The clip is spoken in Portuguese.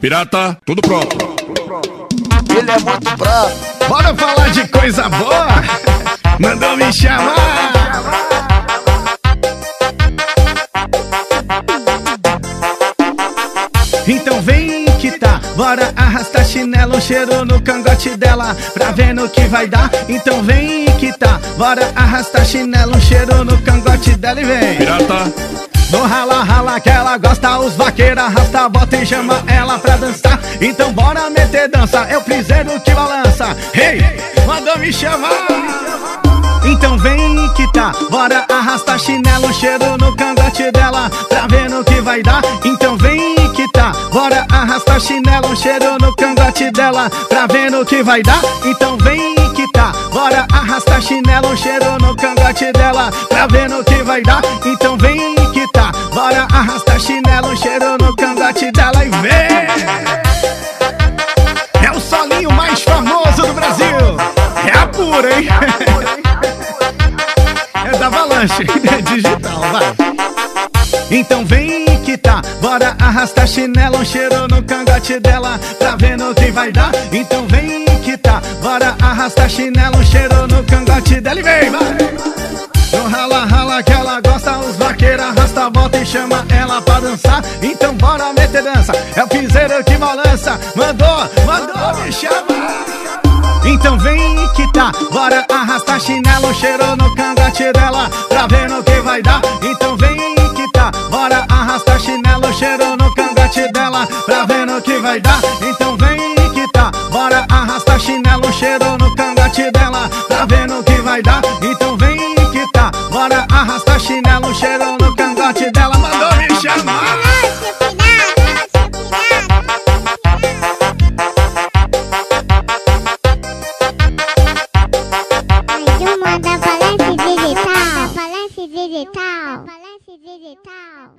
Pirata, tudo pronto. Ele é muito bravo. Bora falar de coisa boa? Mandou me chamar. Então vem que tá, bora arrastar chinelo, cheiro no cangote dela, pra ver no que vai dar. Então vem que tá, bora arrastar chinelo, cheiro no cangote dela e vem. Pirata, No rala rala que ela gosta, os vaqueiros arrasta bota e chama ela pra dançar. Então bora meter dança, é o piseiro que balança. Hey, mandou me chamar. Então vem que tá, bora arrastar chinelo, cheiro no cangote dela, pra ver no que vai dar. Então vem que tá, bora arrastar chinelo, cheiro no cangote dela, pra ver no que vai dar. Então vem que tá, bora arrastar chinelo, cheiro no cangote dela, pra ver no que vai dar. Então vem cangote dela e vem. É o solinho mais famoso do Brasil. É a pura, hein? É da Avalanche, é digital, vai. Então vem que tá, bora arrastar chinelo, um cheiro no cangote dela, ver no que vai dar. Então vem que tá, bora arrastar chinelo, um cheiro no cangote dela e vem, vai. No rala rala que ela gosta, os vaqueiros arrasta a volta e chama ela pra dançar. Então bora meter dança, é o piseiro que balança. Mandou, mandou me chamar. Então vem que tá, bora arrastar chinelo, cheiro no cangote dela, pra ver no que vai dar. Então vem que tá, bora arrastar chinelo, cheiro no cangote dela, pra ver no que vai dar. Então vem que tá, bora arrastar chinelo, cheiro no cangote dela, pra ver no que vai dar. Então cangote dela, mandou me chamar. Digital. Falece Digital.